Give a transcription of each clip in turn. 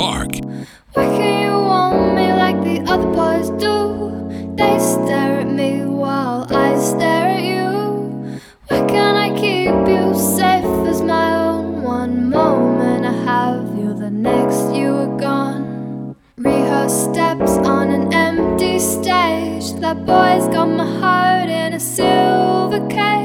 Park. Why can you want me like the other boys do? They stare at me while I stare at you. Why can't I keep you safe as my own? One moment I have you, the next you are gone. Rehearse steps on an empty stage. That boy's got my heart in a silver cage.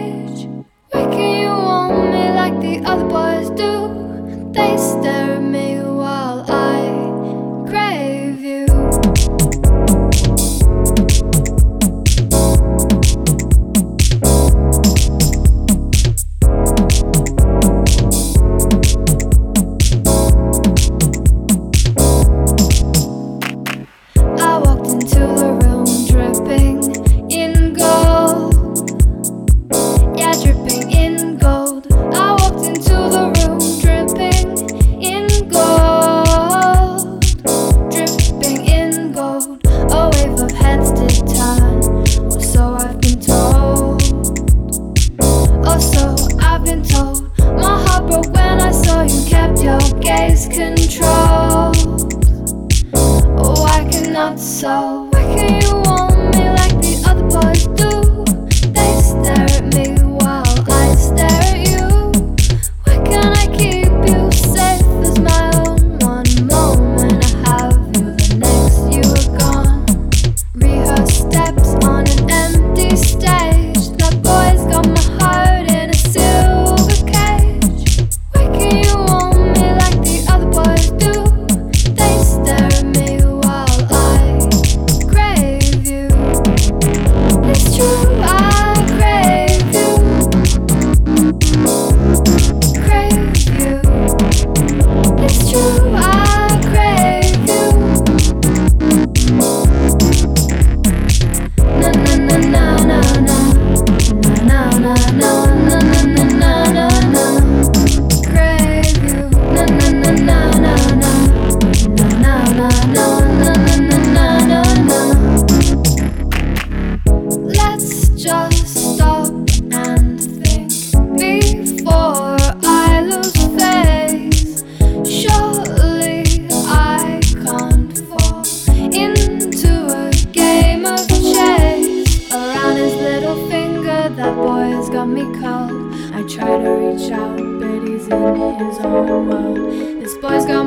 can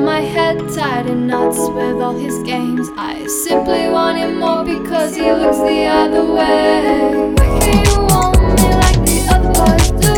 my head tied in knots with all his games. I simply want him more because he looks the other way. Why can't you want me like the other boys do?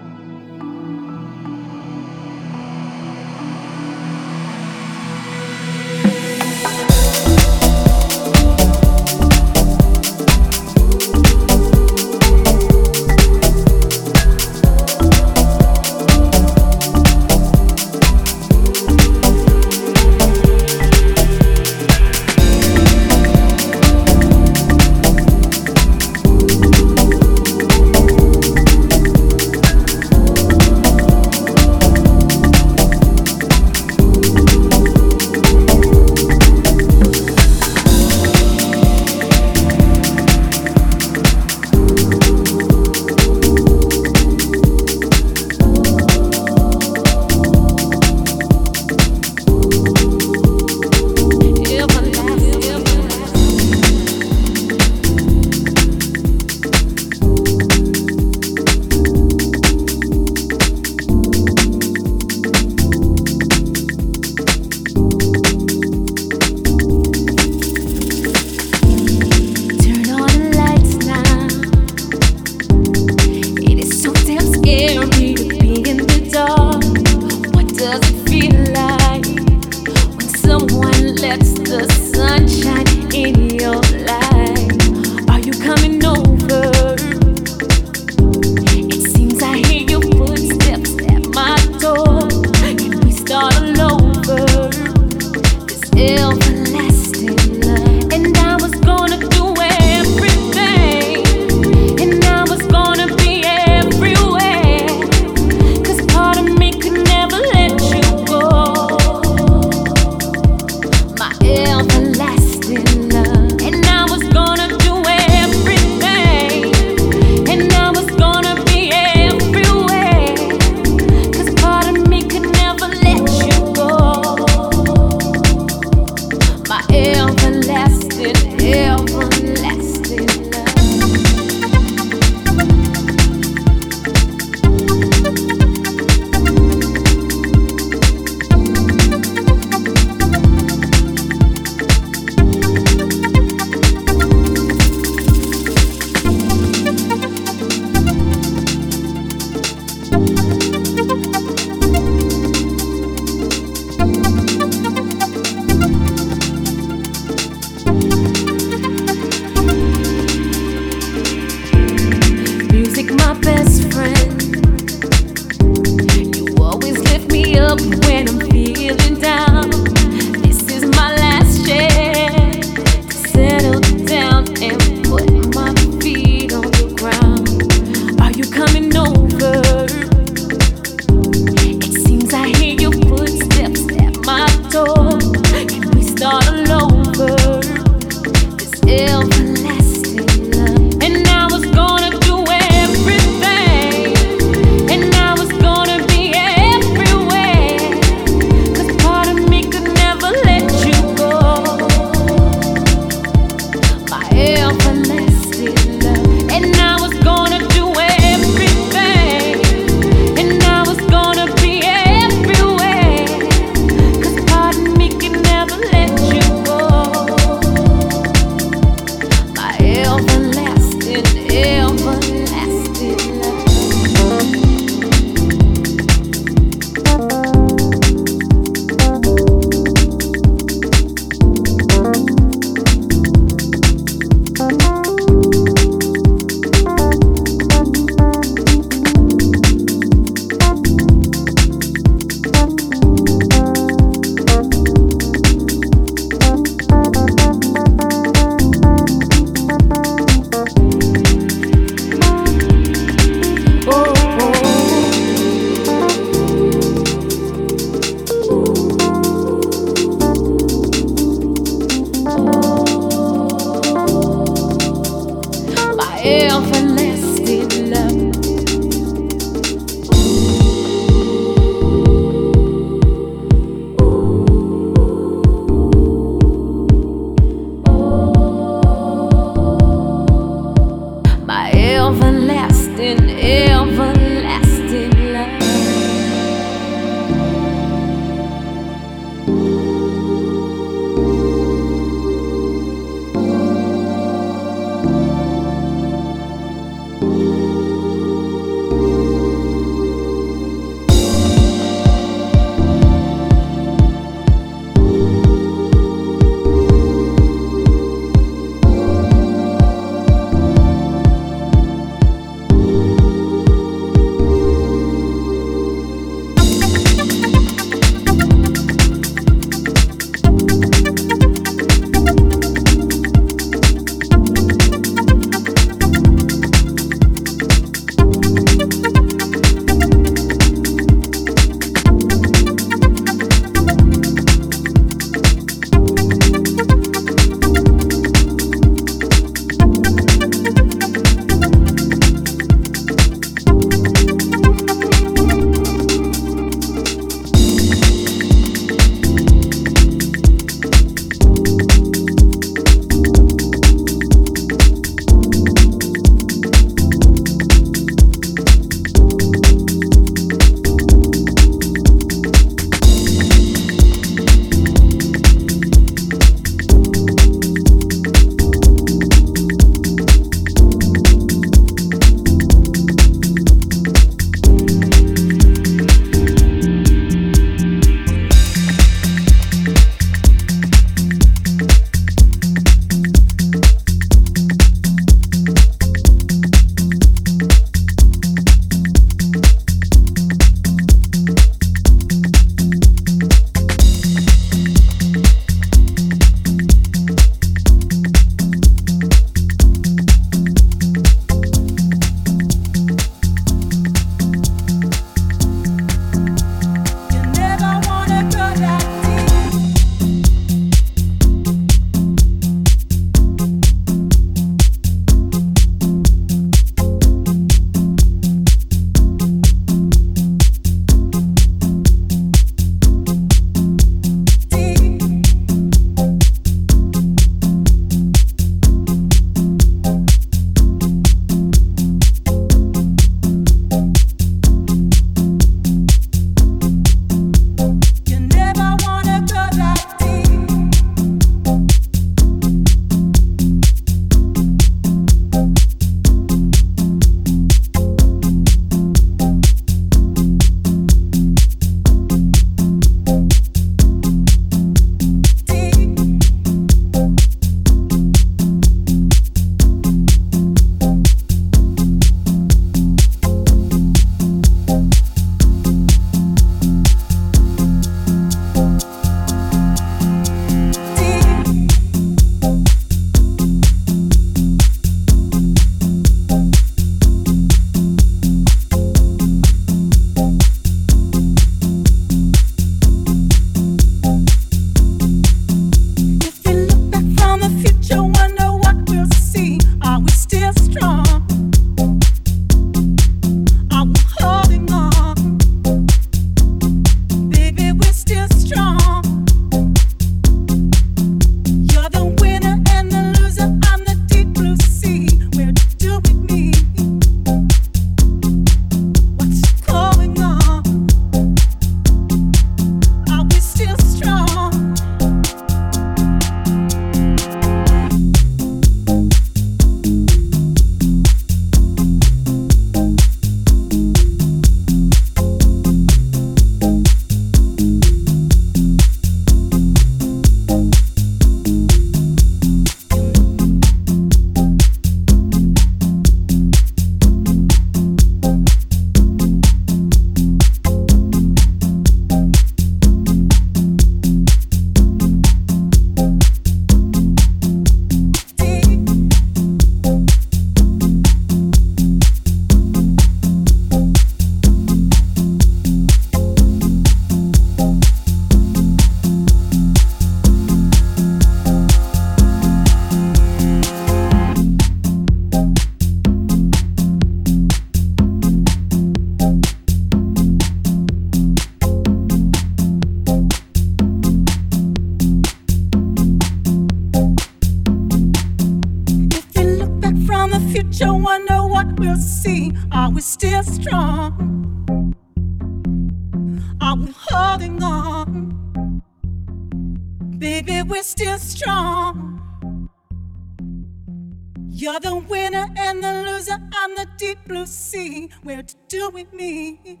to do with me.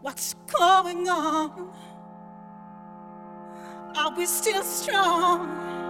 What's going on? Are we still strong?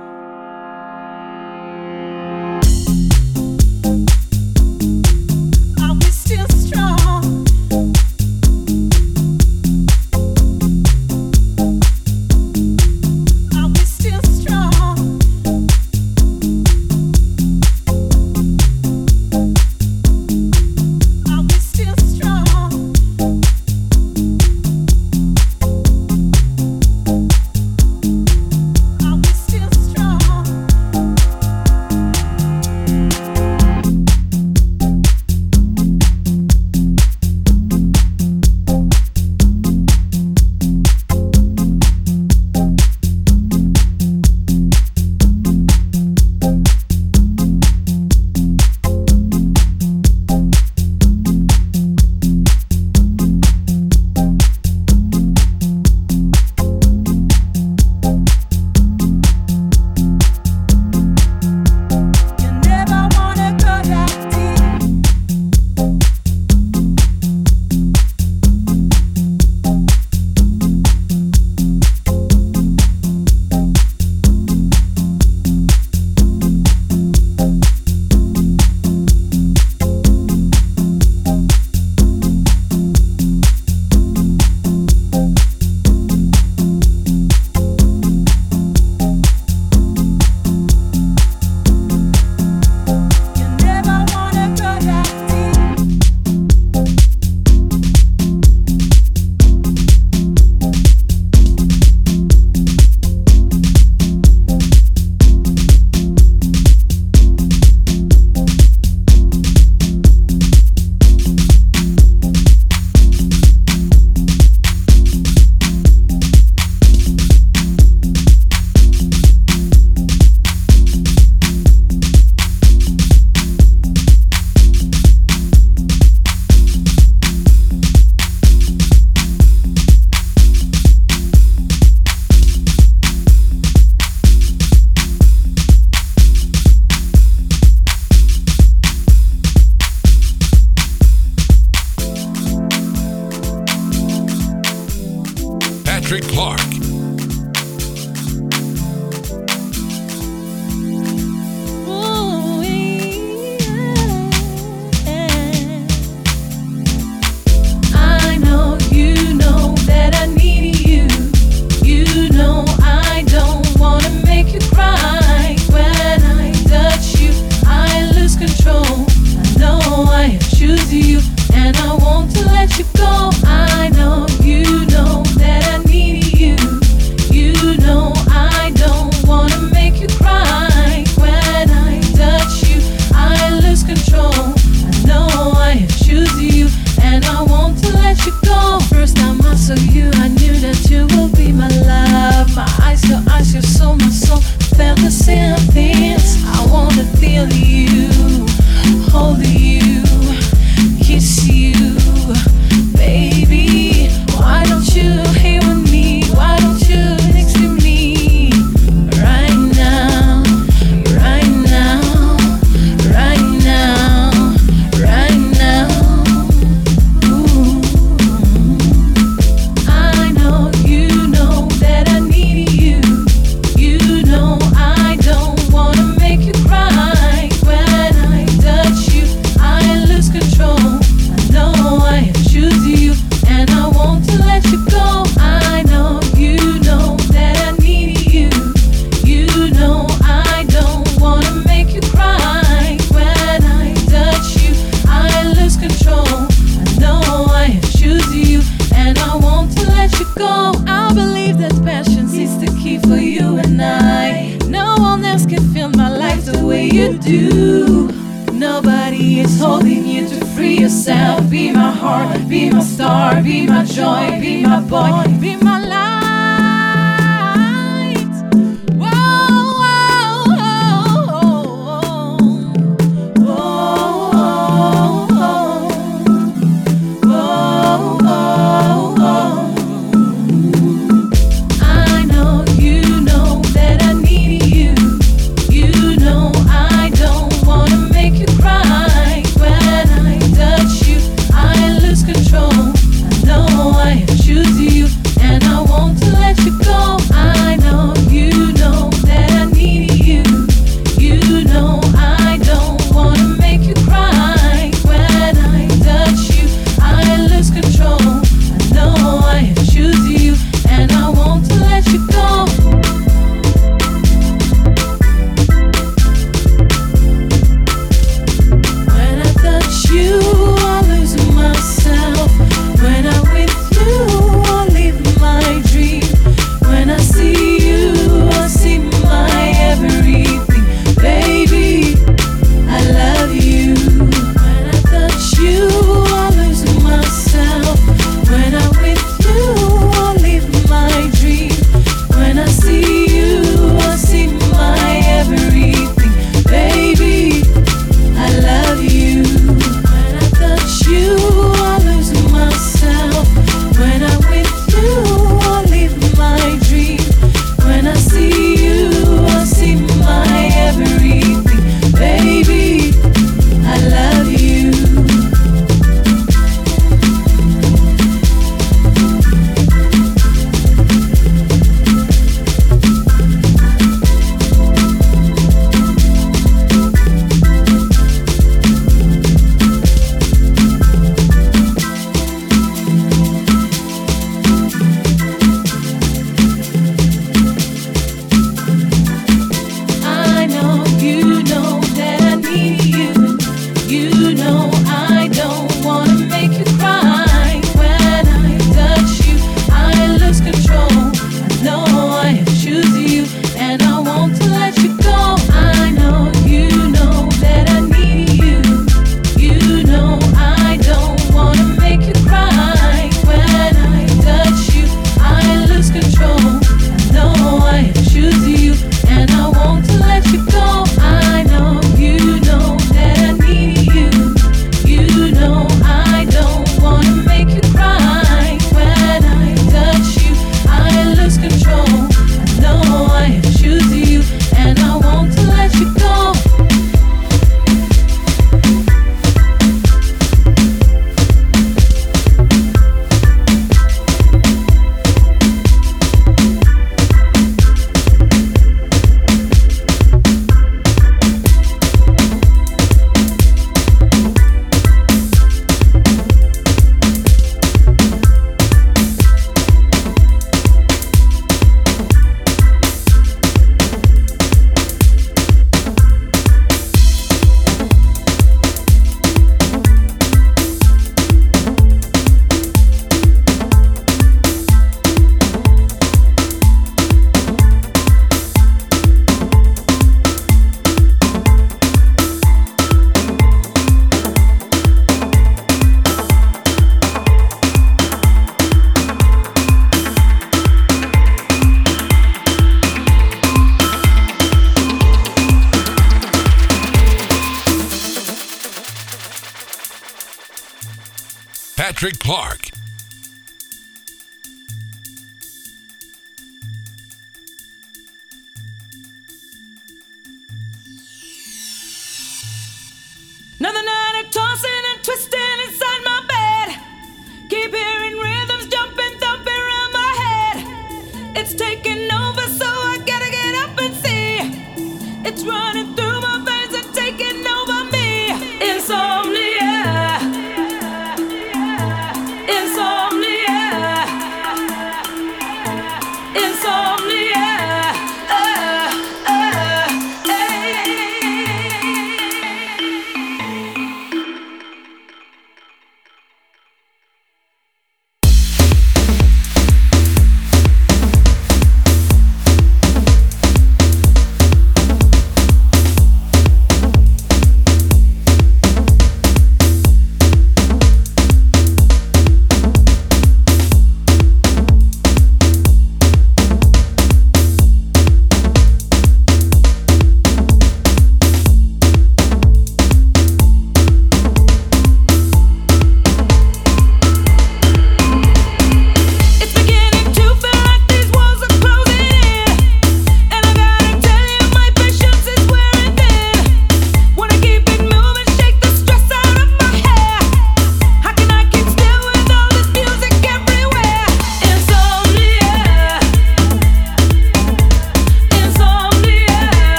Running through